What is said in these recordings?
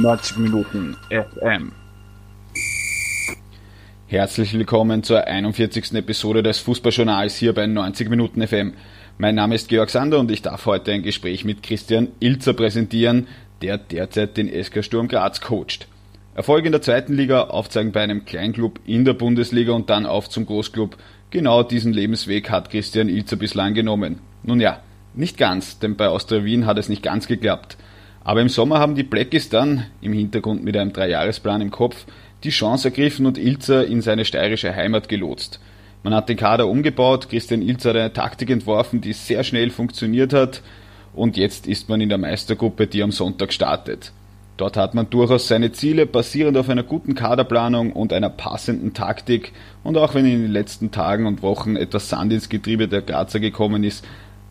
90 Minuten FM. Herzlich willkommen zur 41. Episode des Fußballjournals hier bei 90 Minuten FM. Mein Name ist Georg Sander und ich darf heute ein Gespräch mit Christian Ilzer präsentieren, der derzeit den SK Sturm Graz coacht. Erfolg in der zweiten Liga, aufzeigen bei einem Kleinklub in der Bundesliga und dann auf zum Großklub. Genau diesen Lebensweg hat Christian Ilzer bislang genommen. Nun ja, nicht ganz, denn bei Austria Wien hat es nicht ganz geklappt. Aber im Sommer haben die Blackies dann, im Hintergrund mit einem Dreijahresplan im Kopf, die Chance ergriffen und Ilzer in seine steirische Heimat gelotst. Man hat den Kader umgebaut, Christian Ilzer hat eine Taktik entworfen, die sehr schnell funktioniert hat und jetzt ist man in der Meistergruppe, die am Sonntag startet. Dort hat man durchaus seine Ziele basierend auf einer guten Kaderplanung und einer passenden Taktik und auch wenn in den letzten Tagen und Wochen etwas Sand ins Getriebe der Grazer gekommen ist,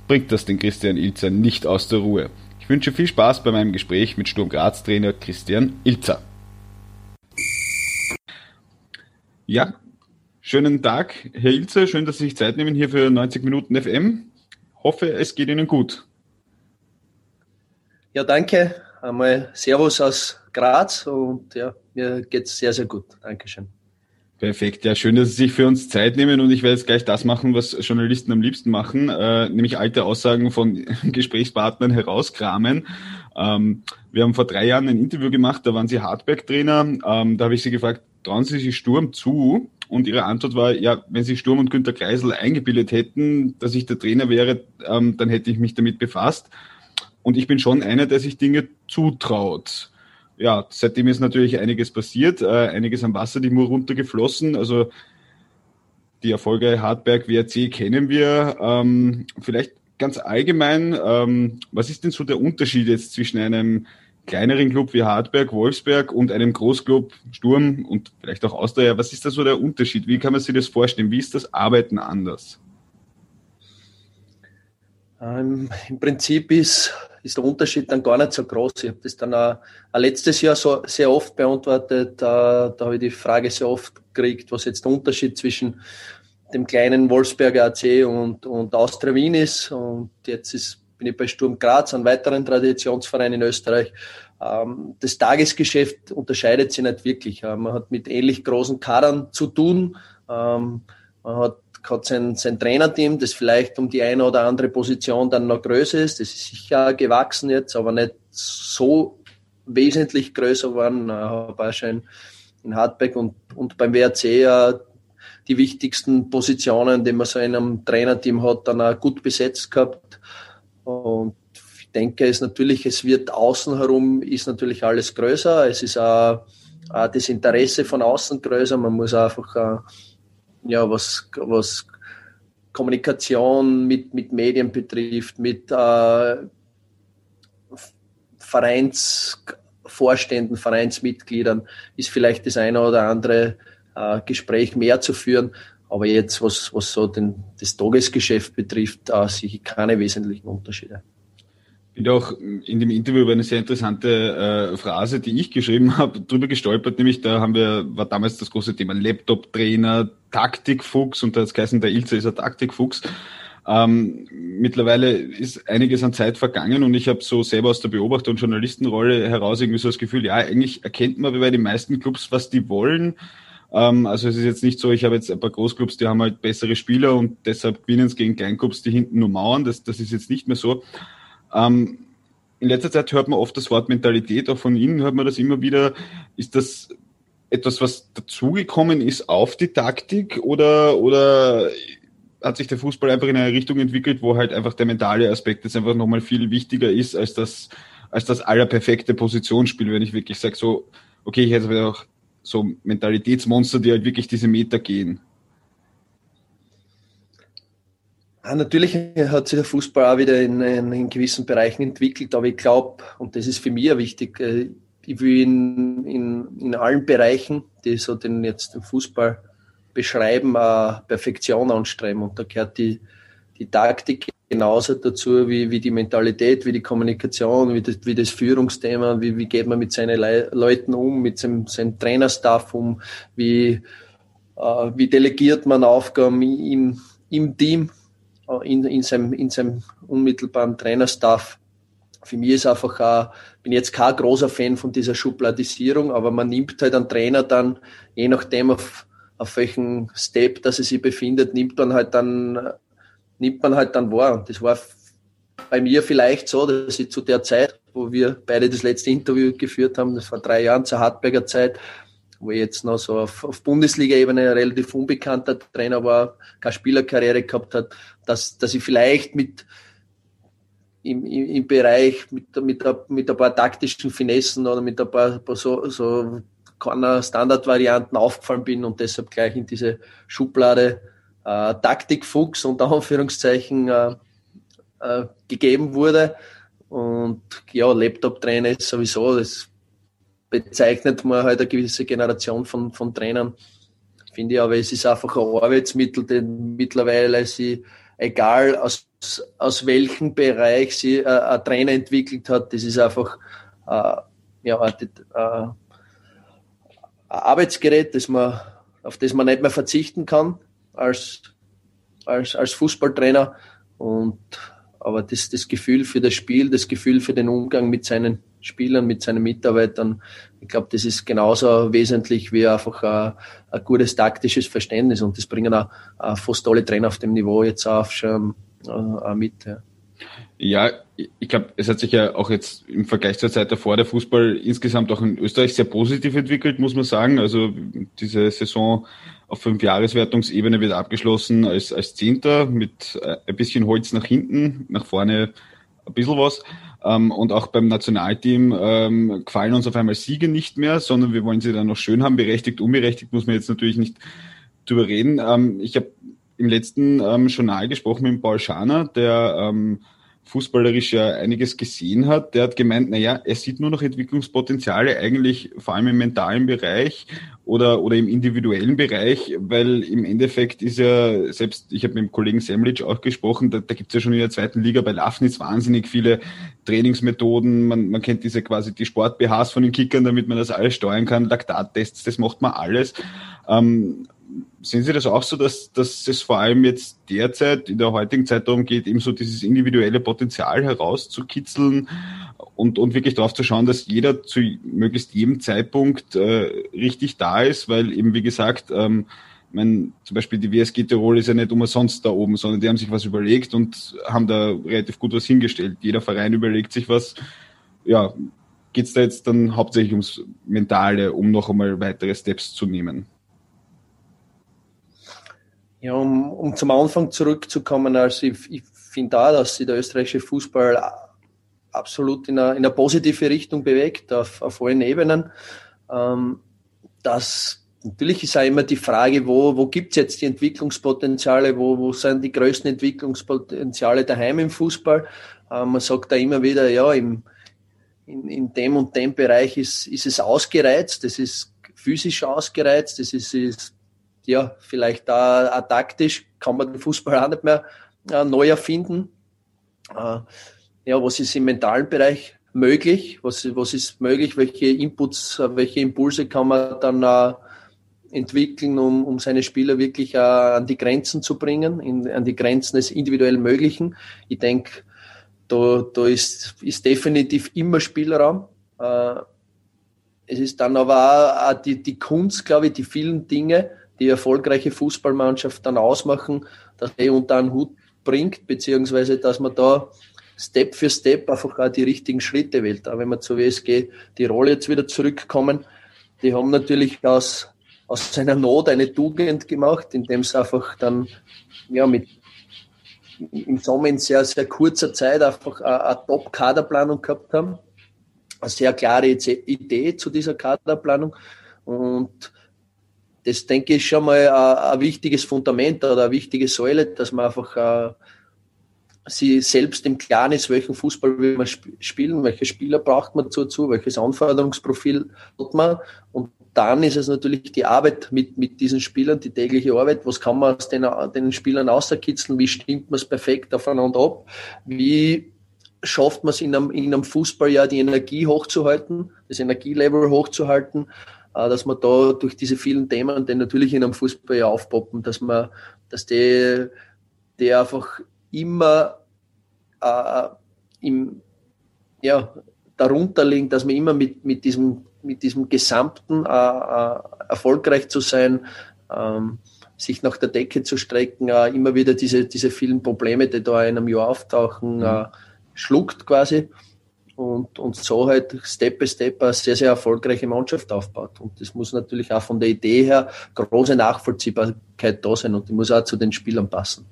bringt das den Christian Ilzer nicht aus der Ruhe. Ich wünsche viel Spaß bei meinem Gespräch mit Sturm Graz Trainer Christian Ilzer. Ja, schönen Tag, Herr Ilzer. Schön, dass Sie sich Zeit nehmen hier für 90 Minuten FM. Hoffe, es geht Ihnen gut. Ja, danke. Einmal Servus aus Graz und ja, mir geht es sehr, sehr gut. Dankeschön. Perfekt, ja, schön, dass Sie sich für uns Zeit nehmen und ich werde jetzt gleich das machen, was Journalisten am liebsten machen, äh, nämlich alte Aussagen von Gesprächspartnern herauskramen. Ähm, wir haben vor drei Jahren ein Interview gemacht, da waren Sie Hardback-Trainer, ähm, da habe ich Sie gefragt, trauen Sie sich Sturm zu? Und Ihre Antwort war, ja, wenn Sie Sturm und Günter Kreisel eingebildet hätten, dass ich der Trainer wäre, ähm, dann hätte ich mich damit befasst. Und ich bin schon einer, der sich Dinge zutraut. Ja, seitdem ist natürlich einiges passiert, äh, einiges am Wasser die Mur runtergeflossen. Also die Erfolge Hartberg, WRC kennen wir. Ähm, vielleicht ganz allgemein, ähm, was ist denn so der Unterschied jetzt zwischen einem kleineren Club wie Hartberg, Wolfsberg und einem Großclub Sturm und vielleicht auch Austria? Was ist da so der Unterschied? Wie kann man sich das vorstellen? Wie ist das Arbeiten anders? Ähm, Im Prinzip ist, ist der Unterschied dann gar nicht so groß. Ich habe das dann auch, auch letztes Jahr so sehr oft beantwortet. Da, da habe ich die Frage sehr oft gekriegt, was jetzt der Unterschied zwischen dem kleinen Wolfsberger AC und, und Austria Wien ist. Und jetzt ist, bin ich bei Sturm Graz, einem weiteren Traditionsverein in Österreich. Ähm, das Tagesgeschäft unterscheidet sich nicht wirklich. Man hat mit ähnlich großen Kadern zu tun. Ähm, man hat hat sein, sein Trainerteam, das vielleicht um die eine oder andere Position dann noch größer ist. Das ist sicher gewachsen jetzt, aber nicht so wesentlich größer geworden. Habe auch schon in Hartberg und, und beim WRC ja die wichtigsten Positionen, die man so in einem Trainerteam hat, dann auch gut besetzt gehabt. Und ich denke, es natürlich, es wird außen herum ist natürlich alles größer. Es ist auch, auch das Interesse von außen größer. Man muss einfach auch ja, was, was Kommunikation mit, mit Medien betrifft, mit äh, Vereinsvorständen, Vereinsmitgliedern, ist vielleicht das eine oder andere äh, Gespräch mehr zu führen. Aber jetzt, was, was so den, das Tagesgeschäft betrifft, äh, sehe ich keine wesentlichen Unterschiede bin auch in dem Interview über eine sehr interessante äh, Phrase, die ich geschrieben habe, drüber gestolpert, nämlich da haben wir, war damals das große Thema Laptop-Trainer, Taktikfuchs und da hat es geheißen, der Ilse ist ein Taktikfuchs. Ähm, mittlerweile ist einiges an Zeit vergangen und ich habe so selber aus der Beobachter- und Journalistenrolle heraus irgendwie so das Gefühl, ja, eigentlich erkennt man bei den meisten Clubs, was die wollen. Ähm, also es ist jetzt nicht so, ich habe jetzt ein paar Großclubs, die haben halt bessere Spieler und deshalb gewinnen es gegen Kleinclubs, die hinten nur mauern. Das, das ist jetzt nicht mehr so. Ähm, in letzter Zeit hört man oft das Wort Mentalität, auch von Ihnen hört man das immer wieder. Ist das etwas, was dazugekommen ist auf die Taktik oder, oder hat sich der Fußball einfach in eine Richtung entwickelt, wo halt einfach der mentale Aspekt jetzt einfach nochmal viel wichtiger ist als das, als das allerperfekte Positionsspiel, wenn ich wirklich sage, so, okay, ich hätte auch so Mentalitätsmonster, die halt wirklich diese Meter gehen. Ja, natürlich hat sich der Fußball auch wieder in, in, in gewissen Bereichen entwickelt, aber ich glaube, und das ist für mich wichtig, äh, ich will in, in, in allen Bereichen, die so den jetzt den Fußball beschreiben, Perfektion anstreben. Und da gehört die, die Taktik genauso dazu wie, wie die Mentalität, wie die Kommunikation, wie das, wie das Führungsthema, wie, wie geht man mit seinen Le Leuten um, mit seinem, seinem Trainerstaff um, wie, äh, wie delegiert man Aufgaben im, im Team in, in, seinem, in seinem unmittelbaren Trainerstaff. für mich ist einfach, auch, bin jetzt kein großer Fan von dieser Schubladisierung, aber man nimmt halt einen Trainer dann, je nachdem auf, auf welchen Step, dass er sich befindet, nimmt man halt dann, nimmt man halt dann wahr. Das war bei mir vielleicht so, dass ich zu der Zeit, wo wir beide das letzte Interview geführt haben, das war drei Jahren zur Hartberger Zeit, wo ich jetzt noch so auf, auf Bundesliga-Ebene relativ unbekannter Trainer war, keine Spielerkarriere gehabt hat, dass, dass ich vielleicht mit im, im, Bereich mit, mit, mit ein paar taktischen Finessen oder mit ein paar, paar so, so Standardvarianten aufgefallen bin und deshalb gleich in diese Schublade äh, Taktikfuchs unter Anführungszeichen äh, äh, gegeben wurde. Und ja, Laptop-Trainer ist sowieso, das bezeichnet man halt eine gewisse Generation von, von Trainern. Finde ich aber, es ist einfach ein Arbeitsmittel, den mittlerweile sie, egal aus, aus welchem Bereich sie äh, ein Trainer entwickelt hat, das ist einfach äh, ja, ein, äh, ein Arbeitsgerät, das man, auf das man nicht mehr verzichten kann als, als, als Fußballtrainer. Und aber das, das Gefühl für das Spiel, das Gefühl für den Umgang mit seinen Spielern, mit seinen Mitarbeitern, ich glaube, das ist genauso wesentlich wie einfach ein, ein gutes taktisches Verständnis und das bringen auch, auch fast alle Trainer auf dem Niveau jetzt auch schon äh, mit. Ja. Ja, ich glaube, es hat sich ja auch jetzt im Vergleich zur Zeit davor der Fußball insgesamt auch in Österreich sehr positiv entwickelt, muss man sagen. Also diese Saison auf Fünfjahreswertungsebene wird abgeschlossen als, als Zehnter mit äh, ein bisschen Holz nach hinten, nach vorne ein bisschen was. Ähm, und auch beim Nationalteam ähm, gefallen uns auf einmal Siege nicht mehr, sondern wir wollen sie dann noch schön haben. Berechtigt, unberechtigt muss man jetzt natürlich nicht drüber reden. Ähm, ich habe im letzten ähm, Journal gesprochen mit Paul Schaner, der ähm, fußballerisch ja einiges gesehen hat, der hat gemeint, na ja, er sieht nur noch Entwicklungspotenziale eigentlich vor allem im mentalen Bereich oder, oder im individuellen Bereich, weil im Endeffekt ist ja, selbst ich habe mit dem Kollegen Semlic auch gesprochen, da, da gibt es ja schon in der zweiten Liga bei Lafnitz wahnsinnig viele Trainingsmethoden, man, man kennt diese quasi die Sport-BHs von den Kickern, damit man das alles steuern kann, Laktattests, das macht man alles. Ähm, Sehen Sie das auch so, dass, dass es vor allem jetzt derzeit in der heutigen Zeit darum geht, eben so dieses individuelle Potenzial herauszukitzeln und, und wirklich darauf zu schauen, dass jeder zu möglichst jedem Zeitpunkt äh, richtig da ist, weil eben wie gesagt, ähm, mein, zum Beispiel die WSG Tirol ist ja nicht umsonst da oben, sondern die haben sich was überlegt und haben da relativ gut was hingestellt. Jeder Verein überlegt sich was. Ja, geht es da jetzt dann hauptsächlich ums Mentale, um noch einmal weitere Steps zu nehmen? Ja, um, um zum Anfang zurückzukommen, also ich, ich finde da, dass sich der österreichische Fußball absolut in eine, in eine positive Richtung bewegt, auf, auf allen Ebenen. Ähm, das natürlich ist auch immer die Frage, wo, wo gibt es jetzt die Entwicklungspotenziale, wo, wo sind die größten Entwicklungspotenziale daheim im Fußball? Ähm, man sagt da immer wieder, ja, im, in, in dem und dem Bereich ist, ist es ausgereizt, das ist physisch ausgereizt, das ist, ist ja, vielleicht da taktisch kann man den Fußball auch nicht mehr äh, neu erfinden. Äh, ja, was ist im mentalen Bereich möglich? Was, was ist möglich? Welche Inputs, welche Impulse kann man dann äh, entwickeln, um, um seine Spieler wirklich äh, an die Grenzen zu bringen, in, an die Grenzen des individuell Möglichen? Ich denke, da, da ist, ist definitiv immer Spielraum. Äh, es ist dann aber auch die, die Kunst, glaube ich, die vielen Dinge, die erfolgreiche Fußballmannschaft dann ausmachen, dass er unter einen Hut bringt, beziehungsweise dass man da Step für Step einfach auch die richtigen Schritte wählt. Aber wenn wir zur WSG die Rolle jetzt wieder zurückkommen, die haben natürlich aus, aus seiner Not eine Tugend gemacht, indem sie einfach dann ja, mit im Sommer in sehr, sehr kurzer Zeit einfach eine, eine Top-Kaderplanung gehabt haben. Eine sehr klare Idee zu dieser Kaderplanung. Und das denke ich schon mal ein, wichtiges Fundament oder eine wichtige Säule, dass man einfach äh, sie selbst im Klaren ist, welchen Fußball will man sp spielen, welche Spieler braucht man dazu, welches Anforderungsprofil hat man und dann ist es natürlich die Arbeit mit, mit diesen Spielern, die tägliche Arbeit. Was kann man aus den, den Spielern außerkitzeln? Wie stimmt man es perfekt aufeinander ab? Wie schafft man es in einem, in einem Fußballjahr, die Energie hochzuhalten, das Energielevel hochzuhalten? Äh, dass man da durch diese vielen Themen, die natürlich in einem Fußball ja aufpoppen, dass man, dass die, die einfach immer äh, im, ja, darunter liegen, dass man immer mit, mit, diesem, mit diesem Gesamten äh, äh, erfolgreich zu sein, ähm, sich nach der Decke zu strecken, äh, immer wieder diese, diese vielen Probleme, die da in einem Jahr auftauchen, mhm. äh, schluckt quasi und, und so halt Step by Step eine sehr, sehr erfolgreiche Mannschaft aufbaut. Und das muss natürlich auch von der Idee her große Nachvollziehbarkeit da sein und die muss auch zu den Spielern passen.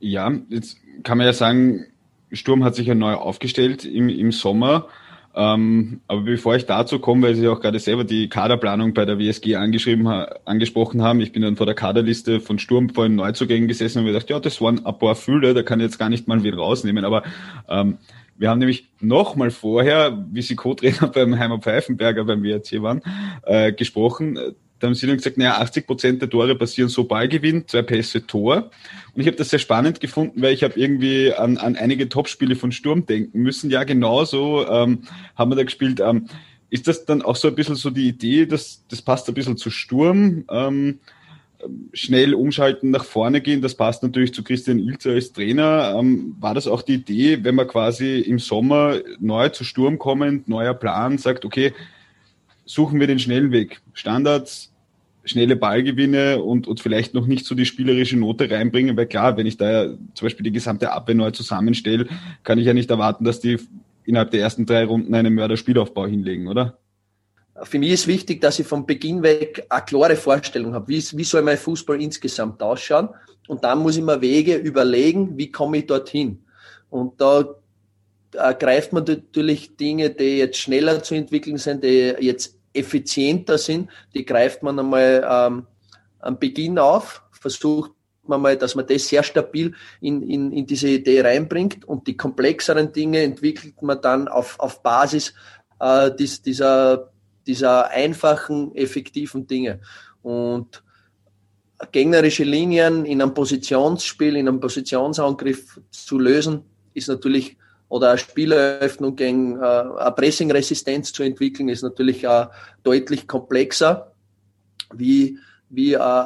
Ja, jetzt kann man ja sagen, Sturm hat sich ja neu aufgestellt im, im Sommer. Ähm, aber bevor ich dazu komme, weil Sie auch gerade selber die Kaderplanung bei der WSG angeschrieben, angesprochen haben, ich bin dann vor der Kaderliste von Sturm vor den Neuzugängen gesessen und mir gedacht, ja, das waren ein paar Fülle, da kann ich jetzt gar nicht mal wieder rausnehmen. Aber ähm, wir haben nämlich noch mal vorher, wie Sie Co-Trainer beim Heimer Pfeifenberger, beim hier waren, äh, gesprochen. Da haben sie dann gesagt, naja, 80 Prozent der Tore passieren so Ballgewinn, zwei Pässe Tor. Und ich habe das sehr spannend gefunden, weil ich habe irgendwie an, an einige Topspiele von Sturm denken müssen. Ja, genauso ähm, haben wir da gespielt. Ähm, ist das dann auch so ein bisschen so die Idee, dass das passt ein bisschen zu Sturm? Ähm, schnell umschalten, nach vorne gehen. Das passt natürlich zu Christian Ilzer als Trainer. Ähm, war das auch die Idee, wenn man quasi im Sommer neu zu Sturm kommend, neuer Plan, sagt, okay, suchen wir den schnellen Weg. Standards, schnelle Ballgewinne und, und vielleicht noch nicht so die spielerische Note reinbringen, weil klar, wenn ich da ja zum Beispiel die gesamte Abwehr neu zusammenstelle, kann ich ja nicht erwarten, dass die innerhalb der ersten drei Runden einen Mörderspielaufbau hinlegen, oder? Für mich ist wichtig, dass ich von Beginn weg eine klare Vorstellung habe. Wie, wie soll mein Fußball insgesamt ausschauen? Und dann muss ich mir Wege überlegen, wie komme ich dorthin? Und da greift man natürlich Dinge, die jetzt schneller zu entwickeln sind, die jetzt effizienter sind, die greift man einmal ähm, am Beginn auf, versucht man mal, dass man das sehr stabil in, in, in diese Idee reinbringt und die komplexeren Dinge entwickelt man dann auf, auf Basis äh, dies, dieser dieser einfachen, effektiven Dinge. Und gegnerische Linien in einem Positionsspiel, in einem Positionsangriff zu lösen, ist natürlich, oder eine Spieleröffnung gegen äh, eine Pressingresistenz zu entwickeln, ist natürlich äh, deutlich komplexer, wie, wie äh,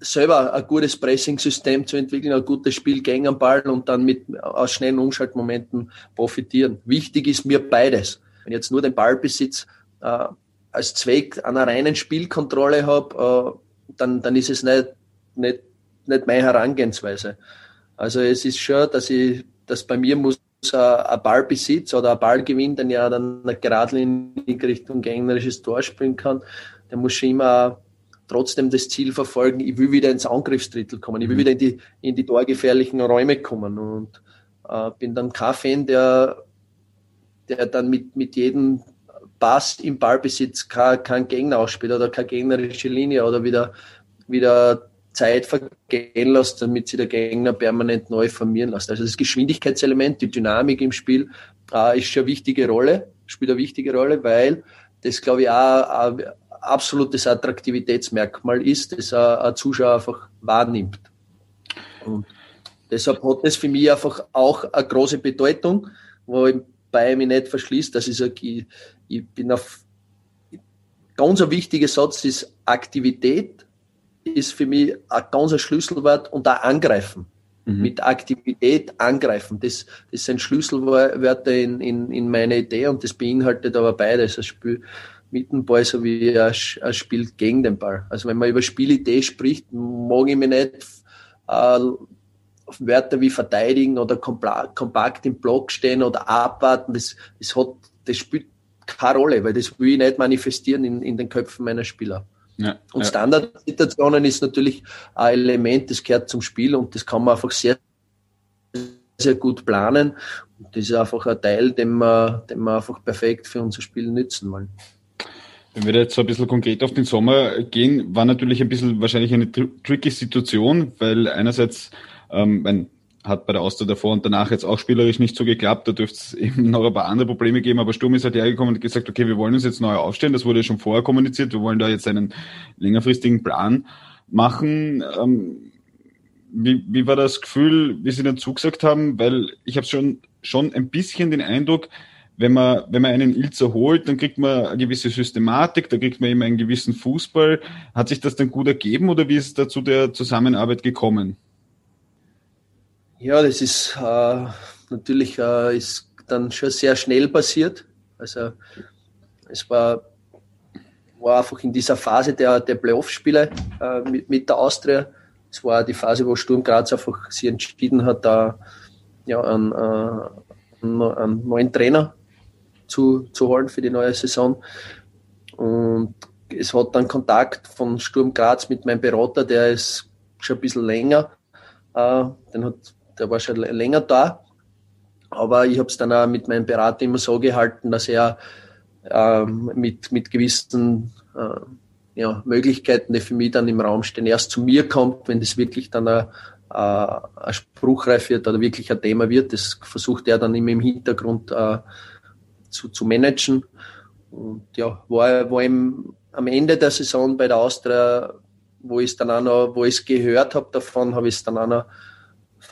selber ein gutes Pressing-System zu entwickeln, ein gutes Spiel gegen den Ball und dann mit aus schnellen Umschaltmomenten profitieren. Wichtig ist mir beides. Wenn ich jetzt nur den Ballbesitz äh, als Zweck einer reinen Spielkontrolle habe, äh, dann, dann ist es nicht, nicht, nicht meine Herangehensweise. Also es ist schon, dass ich, dass bei mir muss ein Ballbesitz oder ein Ballgewinn, den ja dann geradlinig Richtung gegnerisches Tor springen kann, der muss schon immer trotzdem das Ziel verfolgen, ich will wieder ins Angriffsdrittel kommen, ich will mhm. wieder in die, in die torgefährlichen Räume kommen und äh, bin dann kein Fan, der, der dann mit, mit jedem passt im Ballbesitz kein, kein Gegner ausspielt oder keine gegnerische Linie oder wieder, wieder Zeit vergehen lässt, damit sich der Gegner permanent neu formieren lässt. Also das Geschwindigkeitselement, die Dynamik im Spiel äh, ist schon eine wichtige Rolle, spielt eine wichtige Rolle, weil das, glaube ich, auch ein absolutes Attraktivitätsmerkmal ist, das ein Zuschauer einfach wahrnimmt. Und deshalb hat das für mich einfach auch eine große Bedeutung, wo ich bei mir nicht verschließt, dass ich sage, ich, ich bin auf ganz ein wichtiger Satz ist Aktivität ist für mich ein ganz ein Schlüsselwort und auch angreifen. Mhm. Mit Aktivität angreifen. Das, das sind Schlüsselwörter in, in, in meiner Idee und das beinhaltet aber beides. Ein Spiel mit dem Ball sowie ein, ein Spiel gegen den Ball. Also wenn man über Spielidee spricht, mag ich mich nicht äh, Wörter wie verteidigen oder kompakt im Block stehen oder abwarten. Das, das hat, das spielt keine Rolle, weil das will ich nicht manifestieren in, in den Köpfen meiner Spieler. Ja, und ja. Standardsituationen ist natürlich ein Element, das gehört zum Spiel und das kann man einfach sehr, sehr gut planen. Und das ist einfach ein Teil, den wir, den wir einfach perfekt für unser Spiel nützen wollen. Wenn wir jetzt so ein bisschen konkret auf den Sommer gehen, war natürlich ein bisschen wahrscheinlich eine tricky Situation, weil einerseits, ähm, mein, hat bei der Austria davor und danach jetzt auch spielerisch nicht so geklappt. Da dürfte es eben noch ein paar andere Probleme geben. Aber Sturm ist halt hergekommen und gesagt, okay, wir wollen uns jetzt neu aufstellen. Das wurde schon vorher kommuniziert. Wir wollen da jetzt einen längerfristigen Plan machen. Ähm, wie, wie war das Gefühl, wie Sie den zugesagt haben? Weil ich habe schon, schon ein bisschen den Eindruck, wenn man, wenn man einen Ilzer holt, dann kriegt man eine gewisse Systematik, da kriegt man eben einen gewissen Fußball. Hat sich das dann gut ergeben oder wie ist es da zu der Zusammenarbeit gekommen? Ja, das ist äh, natürlich äh, ist dann schon sehr schnell passiert. Also es war, war einfach in dieser Phase der, der Playoff-Spiele äh, mit, mit der Austria. Es war die Phase, wo Sturm Graz einfach sich entschieden hat, da ja, einen, äh, einen neuen Trainer zu, zu holen für die neue Saison. Und es hat dann Kontakt von Sturm Graz mit meinem Berater, der ist schon ein bisschen länger, äh, den hat, der war schon länger da. Aber ich habe es dann auch mit meinem Berater immer so gehalten, dass er ähm, mit, mit gewissen äh, ja, Möglichkeiten, die für mich dann im Raum stehen, erst zu mir kommt, wenn das wirklich dann ein, ein spruchreif wird oder wirklich ein Thema wird. Das versucht er dann immer im Hintergrund äh, zu, zu managen. Und ja, war, war im, am Ende der Saison bei der Austria, wo ich es dann auch noch, wo ich es gehört habe davon, habe ich es dann auch noch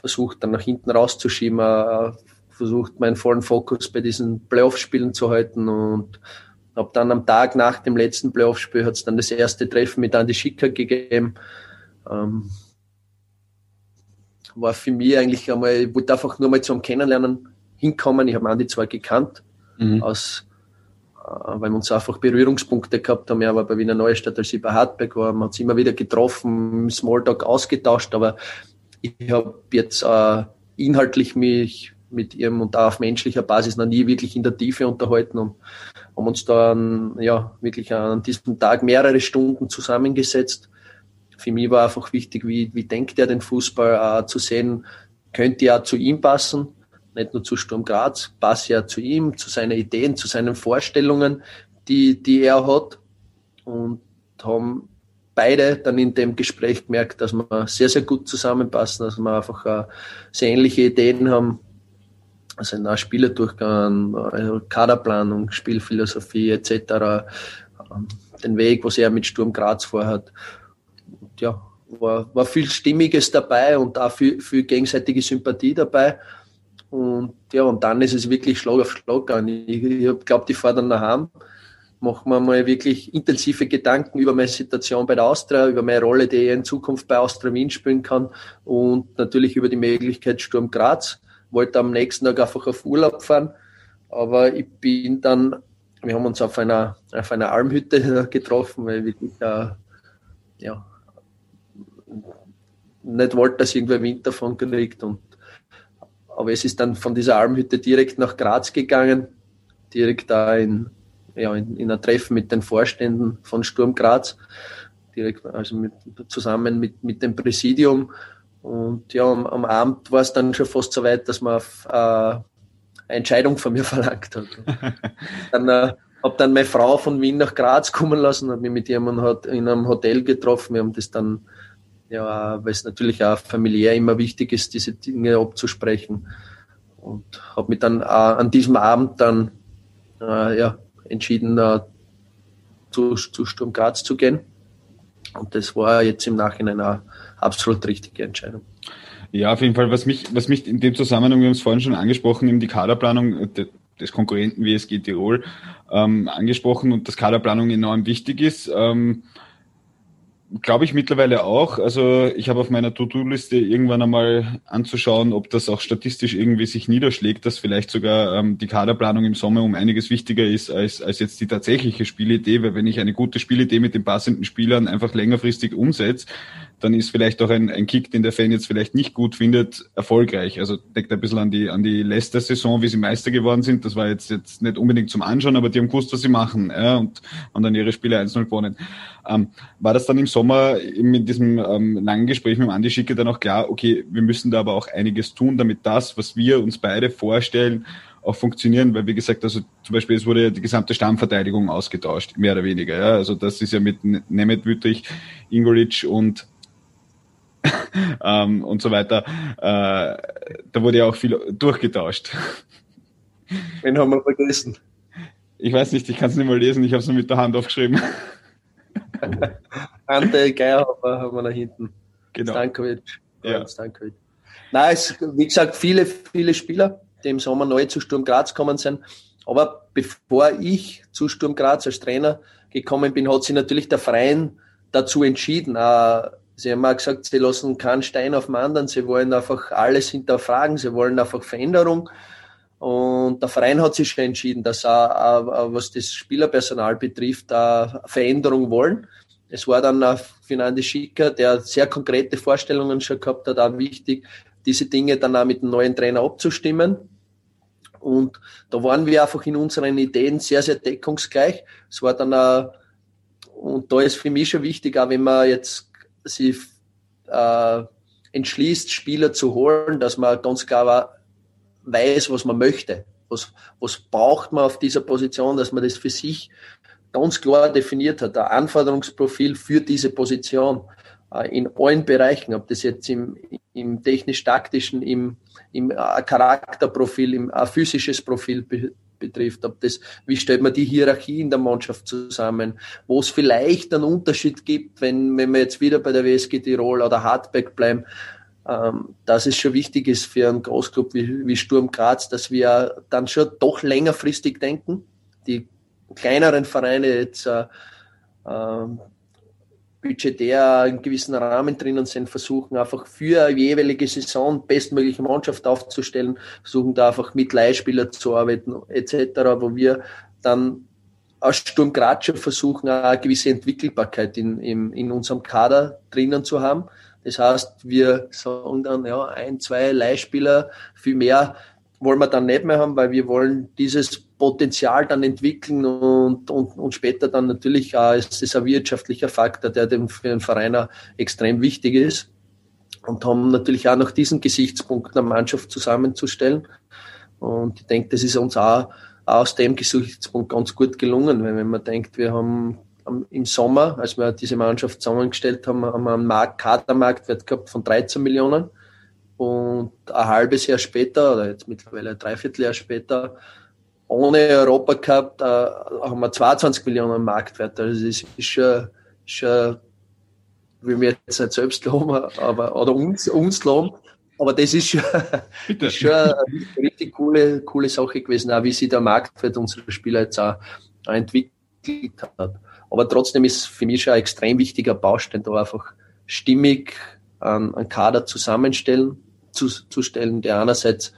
versucht, dann nach hinten rauszuschieben, äh, versucht, meinen vollen Fokus bei diesen Playoff-Spielen zu halten und habe dann am Tag nach dem letzten Playoff-Spiel hat es dann das erste Treffen mit Andy Schicker gegeben. Ähm, war für mich eigentlich einmal, ich wollte einfach nur mal zum Kennenlernen hinkommen. Ich habe Andi zwar gekannt, mhm. aus, äh, weil wir uns einfach Berührungspunkte gehabt haben. Er war bei Wiener Neustadt, als ich bei Hartberg war. Man hat sich immer wieder getroffen, im Smalltalk ausgetauscht, aber ich habe jetzt äh, inhaltlich mich mit ihm und auch auf menschlicher Basis noch nie wirklich in der Tiefe unterhalten und haben uns dann ja wirklich an diesem Tag mehrere Stunden zusammengesetzt. Für mich war einfach wichtig, wie, wie denkt er den Fußball äh, zu sehen, könnte ja zu ihm passen, nicht nur zu Sturm Graz, passt ja zu ihm, zu seinen Ideen, zu seinen Vorstellungen, die, die er hat und haben beide dann in dem Gespräch gemerkt, dass wir sehr, sehr gut zusammenpassen, dass wir einfach äh, sehr ähnliche Ideen haben, also ein Spielerdurchgang, also Kaderplanung, Spielphilosophie etc., ähm, den Weg, was er mit Sturm Graz vorhat. Und ja, war, war viel Stimmiges dabei und auch viel, viel gegenseitige Sympathie dabei. Und ja, und dann ist es wirklich Schlag auf Schlag gegangen. Ich, ich glaube, ich fahre dann nach Hause, mache mir mal wirklich intensive Gedanken über meine Situation bei der Austria, über meine Rolle, die ich in Zukunft bei Austria Wien spielen kann und natürlich über die Möglichkeit Sturm Graz wollte am nächsten Tag einfach auf Urlaub fahren. Aber ich bin dann, wir haben uns auf einer, auf einer Almhütte getroffen, weil ich äh, ja, nicht wollte, dass irgendwer Wind davon kriegt. Und, aber es ist dann von dieser Almhütte direkt nach Graz gegangen, direkt da in, ja, in, in ein Treffen mit den Vorständen von Sturm Graz, direkt, also mit, zusammen mit, mit dem Präsidium und ja, am, am Abend war es dann schon fast so weit, dass man äh, eine Entscheidung von mir verlangt hat. dann äh, habe dann meine Frau von Wien nach Graz kommen lassen, habe mich mit jemandem in einem Hotel getroffen. Wir haben das dann, ja, weil es natürlich auch familiär immer wichtig ist, diese Dinge abzusprechen. Und habe mich dann äh, an diesem Abend dann äh, ja, entschieden, äh, zu, zu Sturm Graz zu gehen. Und das war jetzt im Nachhinein auch absolut richtige Entscheidung. Ja, auf jeden Fall. Was mich, was mich in dem Zusammenhang, wir haben es vorhin schon angesprochen, eben die Kaderplanung des Konkurrenten WSG Tirol ähm, angesprochen und dass Kaderplanung enorm wichtig ist. Ähm, Glaube ich mittlerweile auch. Also ich habe auf meiner To-Do-Liste irgendwann einmal anzuschauen, ob das auch statistisch irgendwie sich niederschlägt, dass vielleicht sogar ähm, die Kaderplanung im Sommer um einiges wichtiger ist als, als jetzt die tatsächliche Spielidee, weil wenn ich eine gute Spielidee mit den passenden Spielern einfach längerfristig umsetze, dann ist vielleicht auch ein, ein Kick, den der Fan jetzt vielleicht nicht gut findet, erfolgreich. Also deckt ein bisschen an die, an die letzte Saison, wie sie Meister geworden sind. Das war jetzt, jetzt nicht unbedingt zum Anschauen, aber die haben gewusst, was sie machen ja, und haben dann ihre Spiele 1-0 gewonnen. Ähm, war das dann im Sommer eben in diesem ähm, langen Gespräch mit dem Andi Schicke dann auch klar, okay, wir müssen da aber auch einiges tun, damit das, was wir uns beide vorstellen, auch funktionieren, weil wie gesagt, also zum Beispiel es wurde ja die gesamte Stammverteidigung ausgetauscht, mehr oder weniger. Ja? Also das ist ja mit Nemeth Wüttrich, Ingolic und ähm, und so weiter. Äh, da wurde ja auch viel durchgetauscht. Wen haben wir vergessen? Ich weiß nicht, ich kann es nicht mal lesen, ich habe es nur mit der Hand aufgeschrieben. Ante Geierhofer haben wir da hinten. Genau. Stankovic. Ja. Stankovic. Nein, es, wie gesagt, viele, viele Spieler, die im Sommer neu zu Sturm Graz gekommen sind. Aber bevor ich zu Sturm Graz als Trainer gekommen bin, hat sich natürlich der Verein dazu entschieden, äh, Sie haben auch gesagt, sie lassen keinen Stein auf dem anderen, sie wollen einfach alles hinterfragen, sie wollen einfach Veränderung. Und der Verein hat sich schon entschieden, dass er, was das Spielerpersonal betrifft, Veränderung wollen. Es war dann Fernandes Schicker, der sehr konkrete Vorstellungen schon gehabt hat, auch wichtig, diese Dinge dann auch mit dem neuen Trainer abzustimmen. Und da waren wir einfach in unseren Ideen sehr, sehr deckungsgleich. Es war dann auch, und da ist für mich schon wichtig, auch wenn man jetzt sich äh, entschließt, Spieler zu holen, dass man ganz klar weiß, was man möchte. Was, was braucht man auf dieser Position, dass man das für sich ganz klar definiert hat, ein Anforderungsprofil für diese Position äh, in allen Bereichen, ob das jetzt im, im technisch-taktischen, im, im äh, Charakterprofil, im äh, physisches Profil be betrifft, ob das, wie stellt man die Hierarchie in der Mannschaft zusammen, wo es vielleicht einen Unterschied gibt, wenn, wenn wir jetzt wieder bei der WSG Tirol oder Hardback bleiben, ähm, dass es schon wichtig ist für einen Großclub wie, wie Sturm Graz, dass wir dann schon doch längerfristig denken. Die kleineren Vereine jetzt äh, äh, budgetär einen gewissen Rahmen drinnen sind, versuchen einfach für eine jeweilige Saison bestmögliche Mannschaft aufzustellen, versuchen da einfach mit Leihspieler zu arbeiten etc., wo wir dann aus Sturm Graz schon versuchen, eine gewisse Entwickelbarkeit in, in, in unserem Kader drinnen zu haben. Das heißt, wir sagen dann, ja, ein, zwei Leihspieler, viel mehr wollen wir dann nicht mehr haben, weil wir wollen dieses Potenzial dann entwickeln und, und, und später dann natürlich ist es ein wirtschaftlicher Faktor, der dem für den Verein extrem wichtig ist. Und haben natürlich auch noch diesen Gesichtspunkt eine Mannschaft zusammenzustellen. Und ich denke, das ist uns auch, auch aus dem Gesichtspunkt ganz gut gelungen, weil wenn man denkt, wir haben im Sommer, als wir diese Mannschaft zusammengestellt haben, haben wir einen Markt, Kadermarktwert gehabt von 13 Millionen. Und ein halbes Jahr später, oder jetzt mittlerweile ein Dreivierteljahr später, ohne Europa Cup, da haben wir 22 Millionen Marktwert. Also das ist schon, schon will mir jetzt nicht selbst loben, aber, oder uns, uns loben. Aber das ist schon, ist schon eine richtig coole, coole Sache gewesen, auch wie sich der Marktwert unserer Spieler jetzt auch, auch entwickelt hat. Aber trotzdem ist für mich schon ein extrem wichtiger Baustein, da einfach stimmig einen, einen Kader zusammenstellen, zu, zu stellen, der einerseits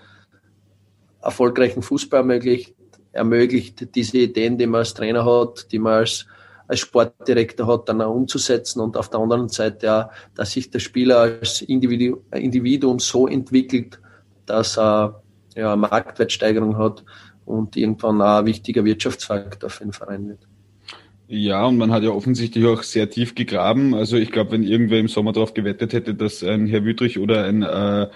erfolgreichen Fußball ermöglicht, ermöglicht, diese Ideen, die man als Trainer hat, die man als, als Sportdirektor hat, dann auch umzusetzen und auf der anderen Seite auch, dass sich der Spieler als Individu Individuum so entwickelt, dass er ja, eine Marktwertsteigerung hat und irgendwann auch ein wichtiger Wirtschaftsfaktor für den Verein wird. Ja, und man hat ja offensichtlich auch sehr tief gegraben. Also ich glaube, wenn irgendwer im Sommer darauf gewettet hätte, dass ein Herr Wüttrich oder ein äh,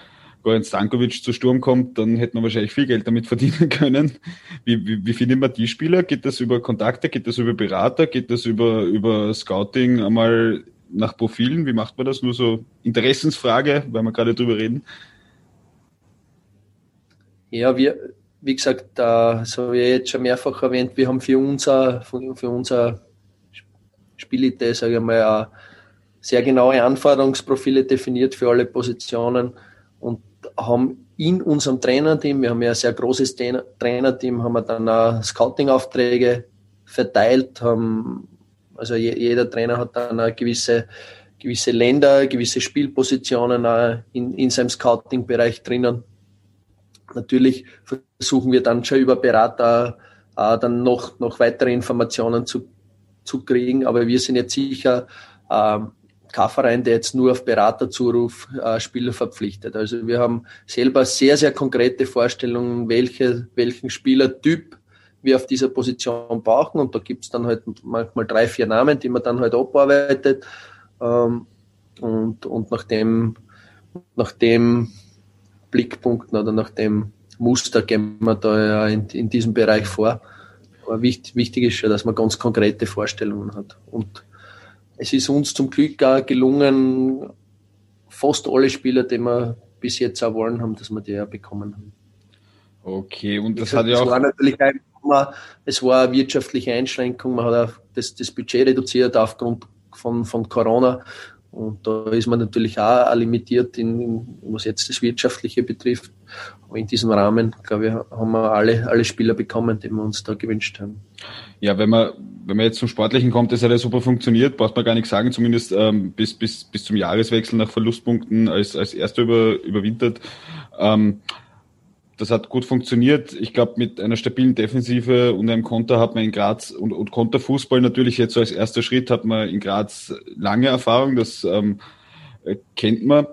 Goran Stankovic zu Sturm kommt, dann hätte man wahrscheinlich viel Geld damit verdienen können. Wie, wie, wie findet man die Spieler? Geht das über Kontakte? Geht das über Berater? Geht das über, über Scouting einmal nach Profilen? Wie macht man das? Nur so Interessensfrage, weil wir gerade drüber reden. Ja, wir, wie gesagt, äh, so wie jetzt schon mehrfach erwähnt, wir haben für unser, für unser Spielidee, sage ich mal, sehr genaue Anforderungsprofile definiert für alle Positionen und haben in unserem Trainerteam, wir haben ja ein sehr großes Trainerteam, haben wir dann auch Scouting-Aufträge verteilt, haben, also jeder Trainer hat dann eine gewisse, gewisse Länder, gewisse Spielpositionen in, in seinem Scouting-Bereich drinnen. Natürlich versuchen wir dann schon über Berater äh, dann noch, noch weitere Informationen zu zu kriegen. Aber wir sind jetzt sicher ähm, kein Verein, der jetzt nur auf Beraterzuruf äh, Spieler verpflichtet. Also wir haben selber sehr, sehr konkrete Vorstellungen, welche, welchen Spielertyp wir auf dieser Position brauchen. Und da gibt's dann halt manchmal drei, vier Namen, die man dann halt abarbeitet. Ähm, und, und nach dem, nach dem Blickpunkten oder nach dem Muster gehen wir da ja in, in diesem Bereich vor. Aber wichtig, wichtig ist schon, dass man ganz konkrete Vorstellungen hat. Und es ist uns zum Glück auch gelungen, fast alle Spieler, die wir bis jetzt auch wollen haben, dass wir die ja bekommen haben. Okay, und das hat ja auch. War natürlich ein, es war eine wirtschaftliche Einschränkung, man hat auch das, das Budget reduziert aufgrund von, von Corona. Und da ist man natürlich auch limitiert, in, was jetzt das Wirtschaftliche betrifft. Aber in diesem Rahmen, glaube ich, haben wir alle, alle Spieler bekommen, die wir uns da gewünscht haben. Ja, wenn man, wenn man jetzt zum Sportlichen kommt, das hat ja super funktioniert, braucht man gar nichts sagen, zumindest ähm, bis, bis, bis zum Jahreswechsel nach Verlustpunkten als, als Erster über, überwintert. Ähm, das hat gut funktioniert. Ich glaube, mit einer stabilen Defensive und einem Konter hat man in Graz und, und Konterfußball natürlich jetzt so als erster Schritt hat man in Graz lange Erfahrung, das ähm, kennt man.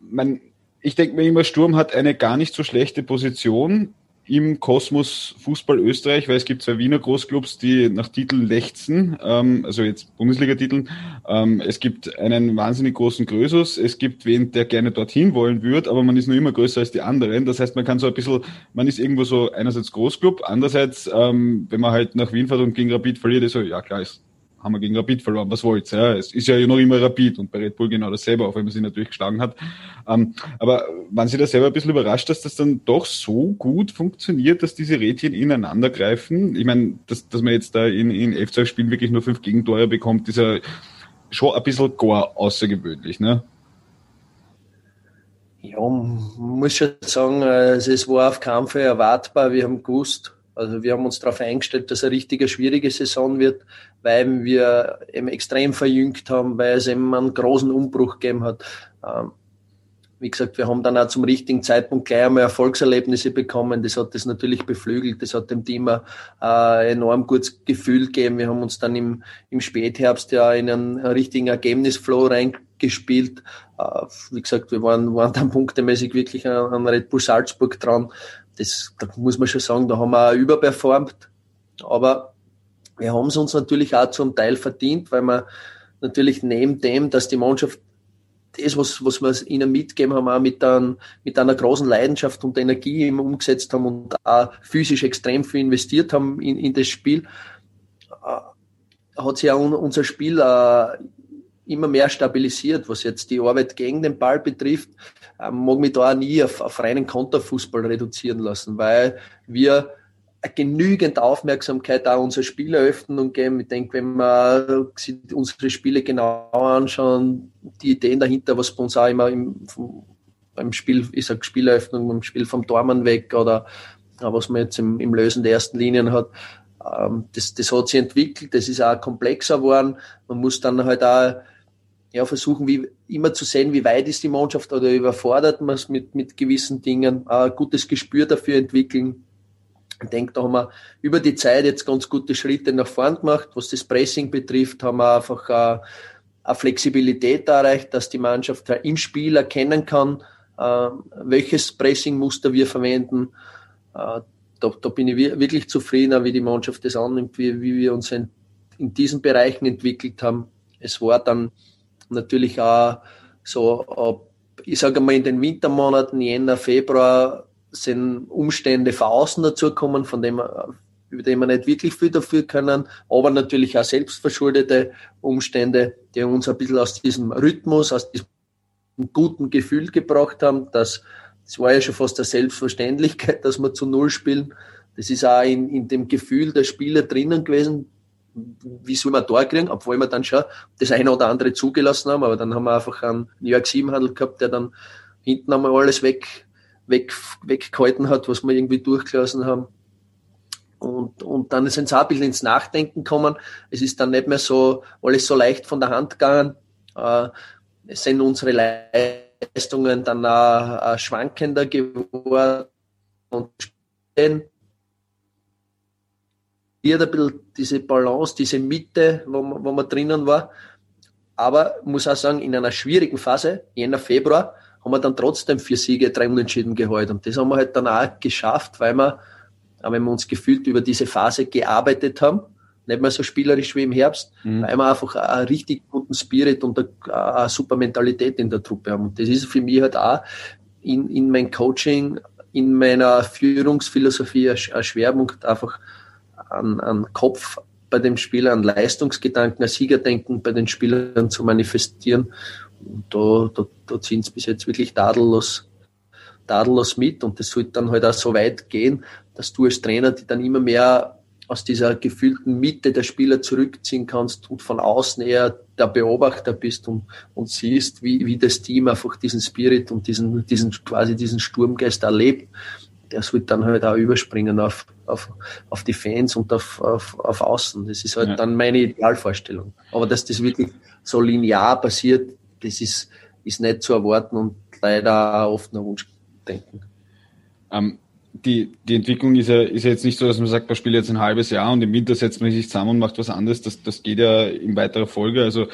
man ich denke mir immer, Sturm hat eine gar nicht so schlechte Position im Kosmos Fußball Österreich, weil es gibt zwei Wiener Großclubs, die nach Titeln lechzen, ähm, also jetzt Bundesliga-Titeln. Ähm, es gibt einen wahnsinnig großen Grösus, es gibt wen, der gerne dorthin wollen würde, aber man ist nur immer größer als die anderen. Das heißt, man kann so ein bisschen, man ist irgendwo so einerseits Großclub, andererseits, ähm, wenn man halt nach Wien fährt und gegen Rapid verliert, ist so, ja klar, ist haben wir gegen Rapid verloren, was wollt's, ja. Es ist ja noch immer Rapid und bei Red Bull genau dasselbe, auch wenn man sie natürlich geschlagen hat. Ähm, aber waren Sie da selber ein bisschen überrascht, dass das dann doch so gut funktioniert, dass diese Rädchen ineinander greifen? Ich meine, dass, dass man jetzt da in, in F2-Spielen wirklich nur fünf Gegentore bekommt, ist ja schon ein bisschen gar außergewöhnlich, ne? Ja, muss schon sagen, also es war auf keinen Fall erwartbar. Wir haben gewusst, also wir haben uns darauf eingestellt, dass eine richtige schwierige Saison wird, weil wir eben extrem verjüngt haben, weil es eben einen großen Umbruch gegeben hat. Ähm, wie gesagt, wir haben dann auch zum richtigen Zeitpunkt gleich einmal Erfolgserlebnisse bekommen. Das hat das natürlich beflügelt. Das hat dem Team ein äh, enorm gutes Gefühl gegeben. Wir haben uns dann im, im Spätherbst ja in einen, richtigen Ergebnisflow reingespielt. Äh, wie gesagt, wir waren, waren dann punktemäßig wirklich an Red Bull Salzburg dran das, da muss man schon sagen, da haben wir auch überperformt. Aber wir haben es uns natürlich auch zum Teil verdient, weil wir natürlich neben dem, dass die Mannschaft das, was, was wir ihnen mitgeben haben, auch mit, ein, mit einer großen Leidenschaft und Energie umgesetzt haben und auch physisch extrem viel investiert haben in, in das Spiel, äh, hat sich auch unser Spiel äh, immer mehr stabilisiert, was jetzt die Arbeit gegen den Ball betrifft, ähm, mag mich da auch nie auf, auf reinen Konterfußball reduzieren lassen, weil wir genügend Aufmerksamkeit auch unser Spiel eröffnen und geben. Ich denke, wenn wir unsere Spiele genau anschauen, die Ideen dahinter, was bei uns auch immer im, beim Spiel, ich sag Spieleröffnung, beim Spiel vom Tormann weg oder was man jetzt im, im Lösen der ersten Linien hat, ähm, das, das hat sich entwickelt, das ist auch komplexer geworden. Man muss dann halt auch ja, versuchen, wie immer zu sehen, wie weit ist die Mannschaft oder überfordert man es mit, mit gewissen Dingen, ein gutes Gespür dafür entwickeln. Ich denke, da haben wir über die Zeit jetzt ganz gute Schritte nach vorn gemacht. Was das Pressing betrifft, haben wir einfach eine, eine Flexibilität erreicht, dass die Mannschaft im Spiel erkennen kann, äh, welches Pressingmuster wir verwenden. Äh, da, da bin ich wirklich zufrieden, wie die Mannschaft das annimmt, wie, wie wir uns in, in diesen Bereichen entwickelt haben. Es war dann natürlich auch so, ich sage mal, in den Wintermonaten, Jänner, Februar, sind Umstände von außen dazukommen, von dem über die wir nicht wirklich viel dafür können, aber natürlich auch selbstverschuldete Umstände, die uns ein bisschen aus diesem Rhythmus, aus diesem guten Gefühl gebracht haben. Das, das war ja schon fast eine Selbstverständlichkeit, dass wir zu Null spielen. Das ist auch in, in dem Gefühl der Spieler drinnen gewesen, wie soll man da kriegen, obwohl wir dann schon das eine oder andere zugelassen haben, aber dann haben wir einfach einen New York 7 Handel gehabt, der dann hinten einmal alles weg, weg, weggehalten hat, was wir irgendwie durchgelassen haben. Und, und dann sind sie auch ein bisschen ins Nachdenken gekommen. Es ist dann nicht mehr so, alles so leicht von der Hand gegangen. Äh, es sind unsere Leistungen dann auch, auch schwankender geworden und verliert ein bisschen diese Balance, diese Mitte, wo man, wo man drinnen war. Aber muss auch sagen, in einer schwierigen Phase, Jänner, Februar, haben wir dann trotzdem vier Siege, drei Unentschieden geholt. Und das haben wir halt dann auch geschafft, weil wir, wenn wir uns gefühlt über diese Phase gearbeitet haben, nicht mehr so spielerisch wie im Herbst, mhm. weil wir einfach einen richtig guten Spirit und eine, eine super Mentalität in der Truppe haben. Und das ist für mich halt auch in, in mein Coaching, in meiner Führungsphilosophie ein Schwerpunkt, einfach an, an Kopf bei dem Spieler, an Leistungsgedanken, an Siegerdenken bei den Spielern zu manifestieren. Und da, da, da ziehen sie bis jetzt wirklich tadellos, tadellos mit. Und das sollte dann halt auch so weit gehen, dass du als Trainer die dann immer mehr aus dieser gefühlten Mitte der Spieler zurückziehen kannst und von außen eher der Beobachter bist und, und siehst, wie, wie das Team einfach diesen Spirit und diesen, diesen, quasi diesen Sturmgeist erlebt das wird dann halt auch überspringen auf, auf, auf die Fans und auf, auf, auf Außen. Das ist halt ja. dann meine Idealvorstellung. Aber dass das wirklich so linear passiert, das ist, ist nicht zu erwarten und leider auch oft nur Wunschdenken. Ähm, die, die Entwicklung ist ja, ist ja jetzt nicht so, dass man sagt, man spielt jetzt ein halbes Jahr und im Winter setzt man sich zusammen und macht was anderes. Das, das geht ja in weiterer Folge. Also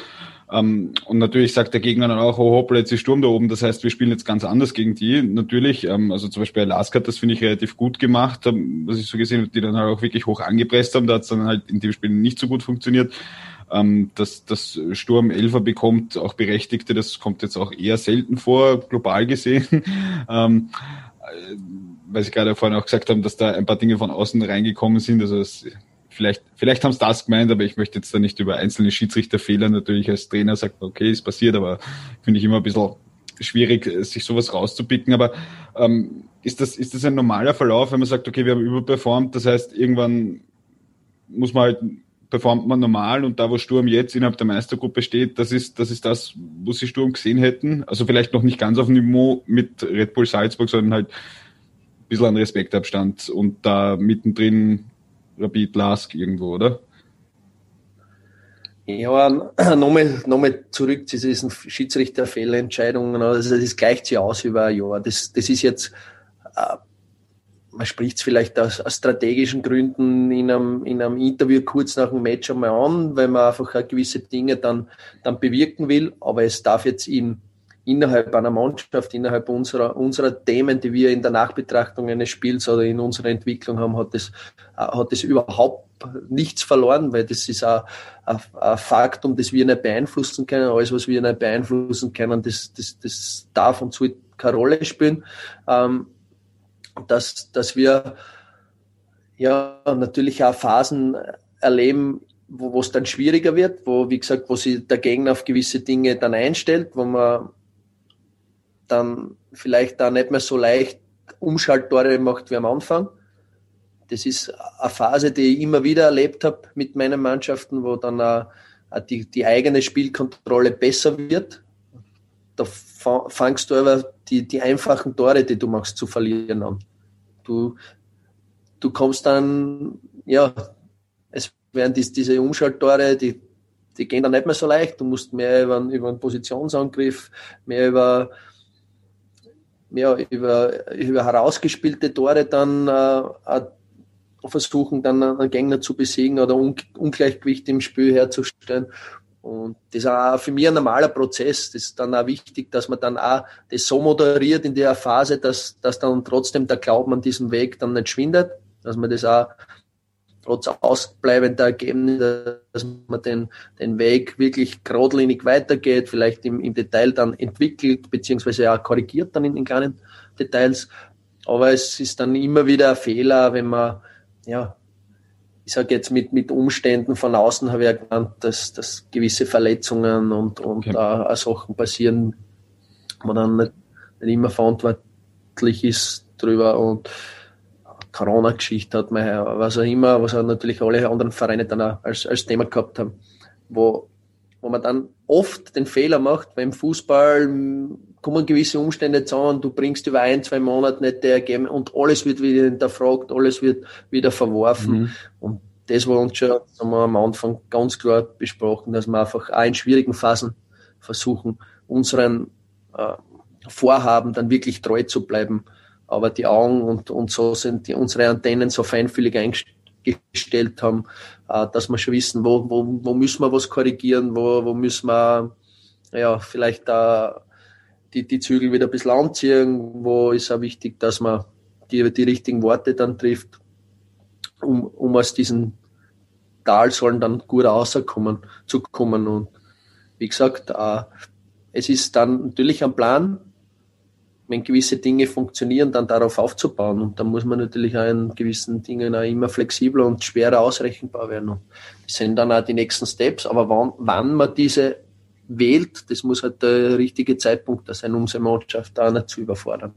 ähm, und natürlich sagt der Gegner dann auch, oh hoppla, jetzt ist Sturm da oben. Das heißt, wir spielen jetzt ganz anders gegen die. Natürlich, ähm, also zum Beispiel Alaska hat das, finde ich, relativ gut gemacht, ähm, was ich so gesehen habe, die dann halt auch wirklich hoch angepresst haben. Da hat es dann halt in dem Spiel nicht so gut funktioniert. Ähm, dass das Sturm Elfer bekommt, auch Berechtigte, das kommt jetzt auch eher selten vor, global gesehen. ähm, äh, weil Sie gerade vorhin auch gesagt haben, dass da ein paar Dinge von außen reingekommen sind. Also es, vielleicht, vielleicht haben sie das gemeint, aber ich möchte jetzt da nicht über einzelne Schiedsrichterfehler natürlich als Trainer sagen, okay, ist passiert, aber finde ich immer ein bisschen schwierig, sich sowas rauszupicken. Aber ähm, ist, das, ist das ein normaler Verlauf, wenn man sagt, okay, wir haben überperformt, das heißt, irgendwann muss man halt performt man normal und da, wo Sturm jetzt innerhalb der Meistergruppe steht, das ist, das ist das, wo sie Sturm gesehen hätten. Also vielleicht noch nicht ganz auf Niveau mit Red Bull Salzburg, sondern halt ein bisschen an Respektabstand und da mittendrin Rapid Lask irgendwo, oder? Ja, nochmal, nochmal zurück zu diesen Schiedsrichterfehlentscheidungen. Also das gleicht sich aus über ein Jahr. Das, das ist jetzt, äh, man spricht es vielleicht aus, aus, strategischen Gründen in einem, in einem Interview kurz nach dem Match einmal an, weil man einfach gewisse Dinge dann, dann bewirken will. Aber es darf jetzt in, innerhalb einer Mannschaft, innerhalb unserer, unserer Themen, die wir in der Nachbetrachtung eines Spiels oder in unserer Entwicklung haben, hat es, äh, hat es überhaupt nichts verloren, weil das ist ein, ein, Faktum, das wir nicht beeinflussen können. Alles, was wir nicht beeinflussen können, das, das, das darf und soll keine Rolle spielen. Ähm, dass, dass wir ja natürlich auch Phasen erleben, wo es dann schwieriger wird, wo, wie gesagt, wo sich der Gegner auf gewisse Dinge dann einstellt, wo man dann vielleicht da nicht mehr so leicht Umschalttore macht wie am Anfang. Das ist eine Phase, die ich immer wieder erlebt habe mit meinen Mannschaften, wo dann auch die, die eigene Spielkontrolle besser wird. Da fangst du aber die, die einfachen Tore, die du machst, zu verlieren an. Du, du kommst dann, ja, es werden dies, diese Umschalttore, die, die gehen dann nicht mehr so leicht. Du musst mehr über, über einen Positionsangriff, mehr über ja, über, über herausgespielte Tore dann äh, versuchen, dann einen Gegner zu besiegen oder Un Ungleichgewicht im Spiel herzustellen. Und das ist auch für mich ein normaler Prozess. Das ist dann auch wichtig, dass man dann auch das so moderiert in der Phase, dass, dass dann trotzdem der Glauben an diesem Weg dann nicht schwindet, dass man das auch trotz ausbleibender Ergebnisse, dass man den, den Weg wirklich geradlinig weitergeht, vielleicht im, im Detail dann entwickelt, beziehungsweise auch korrigiert dann in den kleinen Details. Aber es ist dann immer wieder ein Fehler, wenn man, ja, ich sage jetzt mit, mit Umständen von außen habe ich ja genannt, dass, dass gewisse Verletzungen und, und okay. auch Sachen passieren, man dann nicht, nicht immer verantwortlich ist drüber und Corona-Geschichte hat man, was auch immer, was auch natürlich alle anderen Vereine dann auch als, als Thema gehabt haben, wo, wo man dann oft den Fehler macht, beim Fußball kommen gewisse Umstände zusammen, du bringst über ein, zwei Monate nicht der Ergebnis und alles wird wieder hinterfragt, alles wird wieder verworfen. Mhm. Und das war uns schon haben wir am Anfang ganz klar besprochen, dass wir einfach auch in schwierigen Phasen versuchen, unseren äh, Vorhaben dann wirklich treu zu bleiben aber die Augen und, und so sind die, unsere Antennen so feinfühlig eingestellt haben, äh, dass wir schon wissen, wo, wo, wo müssen wir was korrigieren, wo, wo müssen wir ja, vielleicht da die, die Zügel wieder ein bisschen anziehen, wo ist auch wichtig, dass man die, die richtigen Worte dann trifft, um, um aus diesen Talsäulen dann gut rauskommen, zu kommen. Und wie gesagt, äh, es ist dann natürlich ein Plan, wenn gewisse Dinge funktionieren, dann darauf aufzubauen. Und da muss man natürlich auch in gewissen Dingen auch immer flexibler und schwerer ausrechenbar werden. Und das sind dann auch die nächsten Steps. Aber wann, wann man diese wählt, das muss halt der richtige Zeitpunkt sein, um seine Mannschaft da nicht zu überfordern.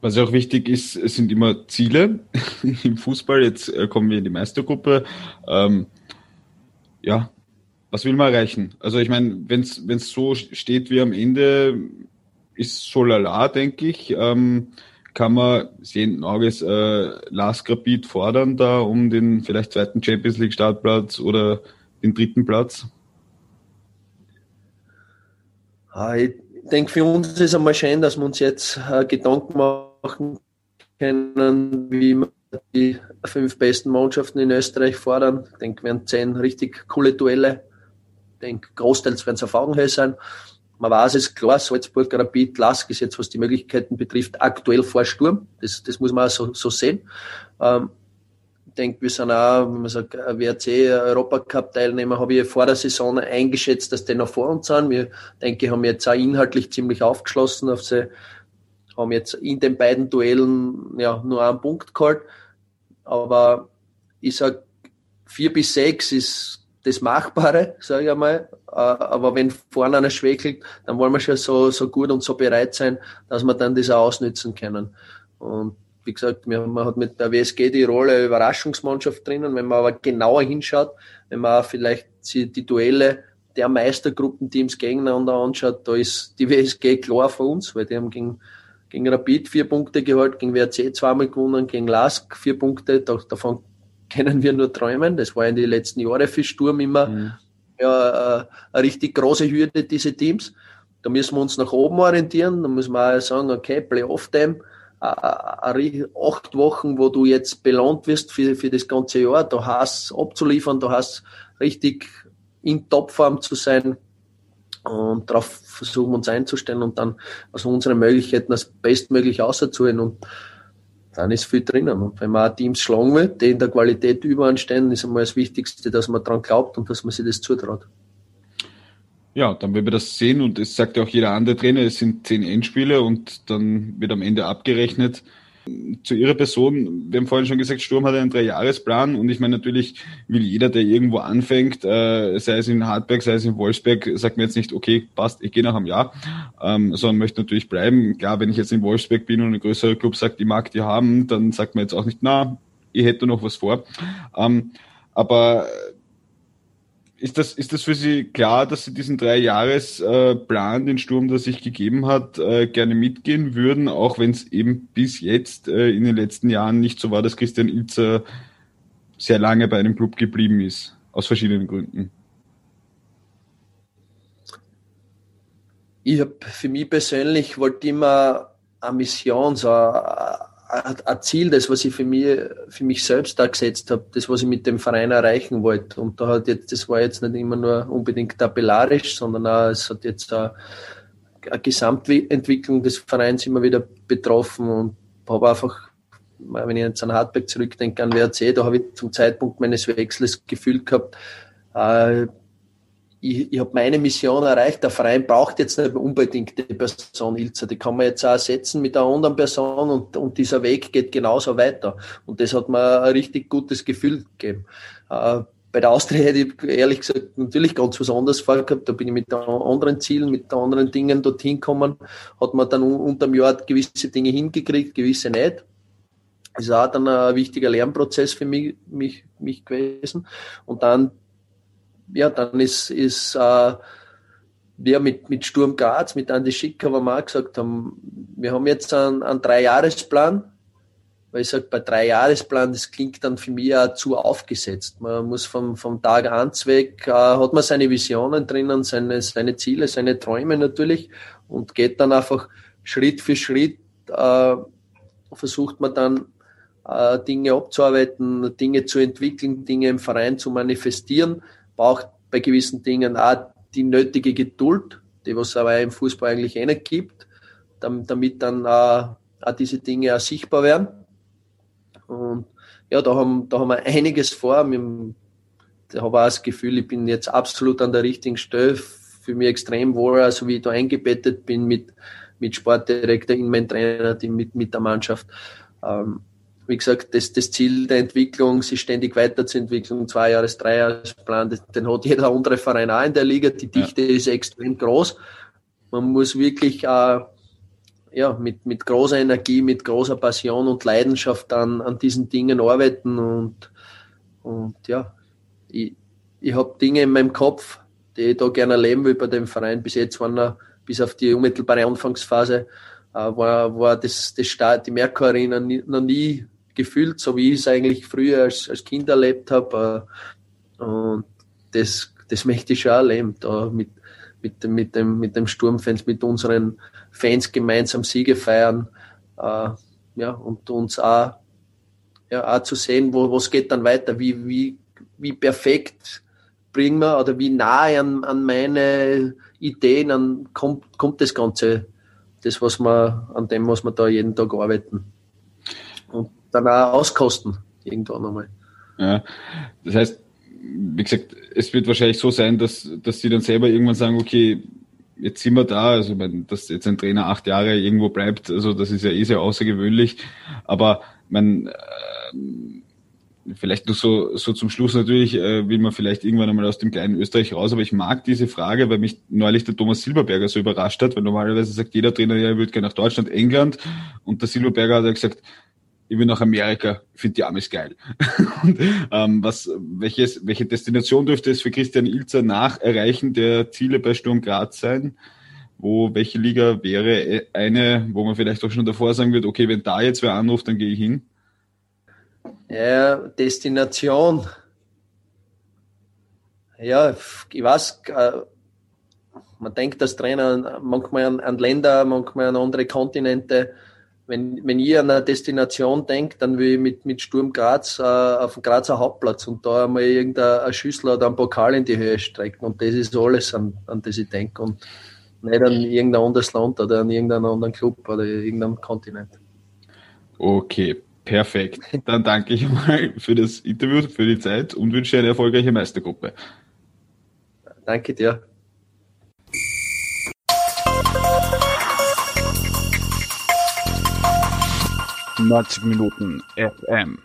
Was auch wichtig ist, sind immer Ziele im Fußball. Jetzt äh, kommen wir in die Meistergruppe. Ähm, ja, was will man erreichen? Also ich meine, wenn es so steht wie am Ende, ist so lala, denke ich. Ähm, kann man sehenden Auges äh, Last Rapid fordern da um den vielleicht zweiten Champions League Startplatz oder den dritten Platz? Ich denke, für uns ist es einmal schön, dass wir uns jetzt äh, Gedanken machen können, wie wir die fünf besten Mannschaften in Österreich fordern. Ich denke, wir werden zehn richtig coole Duelle. Ich denke, großteils werden es Augenhöhe sein. Man weiß es klar, Salzburg, Rapid, Lask ist jetzt, was die Möglichkeiten betrifft, aktuell vor Sturm. Das, das muss man auch so, so sehen. Ähm, ich denke, wir sind auch, wenn man sagt, WRC Europacup-Teilnehmer, habe ich vor der Saison eingeschätzt, dass die noch vor uns sind. Wir, denke haben jetzt auch inhaltlich ziemlich aufgeschlossen auf sie, haben jetzt in den beiden Duellen ja, nur einen Punkt geholt. Aber ich sag, vier bis sechs ist das Machbare, sage ich einmal. Äh, aber wenn vorne einer schwächelt, dann wollen wir schon so, so gut und so bereit sein, dass wir dann das auch ausnützen können. Und wie gesagt, man hat mit der WSG die Rolle Überraschungsmannschaft drinnen. Wenn man aber genauer hinschaut, wenn man vielleicht die Duelle der Meistergruppenteams gegeneinander anschaut, da ist die WSG klar für uns, weil die haben gegen, gegen Rapid vier Punkte geholt, gegen WRC zweimal gewonnen, gegen Lask vier Punkte. Davon können wir nur träumen. Das war in den letzten Jahren für Sturm immer mhm. ja, äh, eine richtig große Hürde, diese Teams. Da müssen wir uns nach oben orientieren. Da müssen wir auch sagen, okay, Playoff-Time, acht Wochen, wo du jetzt belohnt wirst für, für das ganze Jahr. Da hast abzuliefern, da hast richtig in Topform zu sein. Und darauf versuchen wir uns einzustellen und dann aus unseren Möglichkeiten das bestmöglich auszuholen. Und dann ist viel drinnen. Und wenn man auch Teams schlagen will, die in der Qualität überanstehen, ist einmal das Wichtigste, dass man daran glaubt und dass man sich das zutraut. Ja, dann werden wir das sehen und es sagt ja auch jeder andere Trainer, es sind zehn Endspiele und dann wird am Ende abgerechnet, zu Ihrer Person, wir haben vorhin schon gesagt, Sturm hat einen Dreijahresplan und ich meine natürlich will jeder, der irgendwo anfängt, äh, sei es in Hartberg, sei es in Wolfsberg, sagt mir jetzt nicht, okay, passt, ich gehe nach einem Jahr, ähm, sondern möchte natürlich bleiben. Klar, wenn ich jetzt in Wolfsberg bin und ein größerer Club sagt, die mag die haben, dann sagt man jetzt auch nicht, na, ich hätte noch was vor. Ähm, aber ist das, ist das für Sie klar, dass Sie diesen Drei-Jahres-Plan, den Sturm, der sich gegeben hat, äh, gerne mitgehen würden, auch wenn es eben bis jetzt äh, in den letzten Jahren nicht so war, dass Christian Ilzer sehr lange bei einem Club geblieben ist, aus verschiedenen Gründen? Ich habe für mich persönlich wollte immer eine Mission, so ein Ziel, das, was ich für mich, für mich selbst da gesetzt habe, das, was ich mit dem Verein erreichen wollte. Und da hat jetzt, das war jetzt nicht immer nur unbedingt tabellarisch, sondern auch, es hat jetzt eine, eine Gesamtentwicklung des Vereins immer wieder betroffen und habe einfach, wenn ich jetzt an Hartberg zurückdenke, an WRC, da habe ich zum Zeitpunkt meines Wechsels Gefühl gehabt, äh, ich, ich habe meine Mission erreicht. Der Verein braucht jetzt nicht unbedingt die Person Ilzer. Die kann man jetzt auch ersetzen mit einer anderen Person und, und dieser Weg geht genauso weiter. Und das hat mir ein richtig gutes Gefühl gegeben. Äh, bei der Austria hätte ich ehrlich gesagt natürlich ganz was anderes vorgehabt. Da bin ich mit anderen Zielen, mit anderen Dingen dorthin gekommen. Hat man dann unter dem Jahr gewisse Dinge hingekriegt, gewisse nicht. Das ist auch dann ein wichtiger Lernprozess für mich, mich, mich gewesen. Und dann ja, dann ist, ist äh, wir mit, mit Sturm Graz, mit Andi Schicker, wo wir auch gesagt haben, wir haben jetzt einen, einen Dreijahresplan, weil ich sage, bei Dreijahresplan, das klingt dann für mich auch zu aufgesetzt. Man muss vom, vom Tag eins weg, äh, hat man seine Visionen drinnen, seine, seine Ziele, seine Träume natürlich und geht dann einfach Schritt für Schritt, äh, versucht man dann äh, Dinge abzuarbeiten, Dinge zu entwickeln, Dinge im Verein zu manifestieren braucht bei gewissen Dingen auch die nötige Geduld, die was aber im Fußball eigentlich eh nicht gibt, damit dann auch, auch diese Dinge auch sichtbar werden. Und ja, da haben, da haben wir einiges vor. Ich habe auch das Gefühl, ich bin jetzt absolut an der richtigen Stelle, für mich extrem wohl, also wie ich da eingebettet bin mit, mit Sportdirektor, in mein Trainer, mit, mit der Mannschaft. Ähm, wie gesagt, das, das Ziel der Entwicklung, sich ständig weiterzuentwickeln, zwei Jahres, drei Jahresplan, den hat jeder andere Verein auch in der Liga. Die Dichte ja. ist extrem groß. Man muss wirklich äh, ja, mit, mit großer Energie, mit großer Passion und Leidenschaft an, an diesen Dingen arbeiten und, und ja, ich, ich habe Dinge in meinem Kopf, die ich da gerne erleben will bei dem Verein. Bis jetzt waren er, bis auf die unmittelbare Anfangsphase, äh, war, war das, das Start, die Merkur Arena noch nie gefühlt, so wie ich es eigentlich früher als, als Kind erlebt habe. Äh, und das, das möchte ich schon erleben, da mit, mit, dem, mit, dem, mit dem Sturmfans, mit unseren Fans gemeinsam Siege feiern. Äh, ja, und uns auch, ja, auch zu sehen, wo was geht dann weiter, wie, wie, wie perfekt bringen wir oder wie nahe an, an meine Ideen an, kommt, kommt das Ganze, das, was wir, an dem, was wir da jeden Tag arbeiten. Und dann auch auskosten, irgendwann einmal. Ja, das heißt, wie gesagt, es wird wahrscheinlich so sein, dass, dass sie dann selber irgendwann sagen, okay, jetzt sind wir da, also mein, dass jetzt ein Trainer acht Jahre irgendwo bleibt, also das ist ja eh sehr außergewöhnlich, aber man äh, vielleicht nur so, so zum Schluss natürlich äh, will man vielleicht irgendwann einmal aus dem kleinen Österreich raus, aber ich mag diese Frage, weil mich neulich der Thomas Silberberger so überrascht hat, weil normalerweise sagt jeder Trainer, ja, er würde gerne nach Deutschland, England. Und der Silberberger hat ja gesagt, ich will nach Amerika, finde die Amis geil. und, ähm, was, welches, welche Destination dürfte es für Christian Ilzer nach Erreichen der Ziele bei Sturm Graz sein? Wo, welche Liga wäre eine, wo man vielleicht auch schon davor sagen wird, okay, wenn da jetzt wer anruft, dann gehe ich hin? Ja, Destination. Ja, ich weiß, äh, man denkt als Trainer manchmal an, an Länder, manchmal an andere Kontinente wenn, wenn ich an eine Destination denke, dann will ich mit, mit Sturm Graz äh, auf dem Grazer Hauptplatz und da einmal irgendeine Schüssel oder einen Pokal in die Höhe strecken. Und das ist alles, an, an das ich denke. Und nicht an irgendein anderes Land oder an irgendeinen anderen Club oder irgendeinem Kontinent. Okay, perfekt. Dann danke ich mal für das Interview, für die Zeit und wünsche eine erfolgreiche Meistergruppe. Danke dir. 90 Minuten FM.